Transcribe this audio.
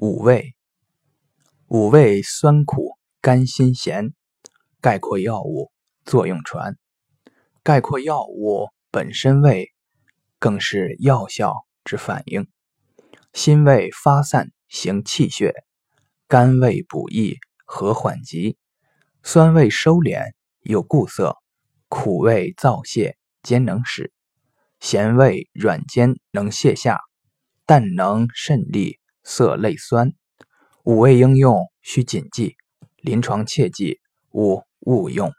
五味，五味酸苦甘辛咸，概括药物作用传。概括药物本身味，更是药效之反应。辛味发散行气血，甘味补益和缓急，酸味收敛有固涩，苦味燥泄兼能使，咸味软坚能泻下，淡能渗利。色类酸，五味应用需谨记，临床切记勿误用。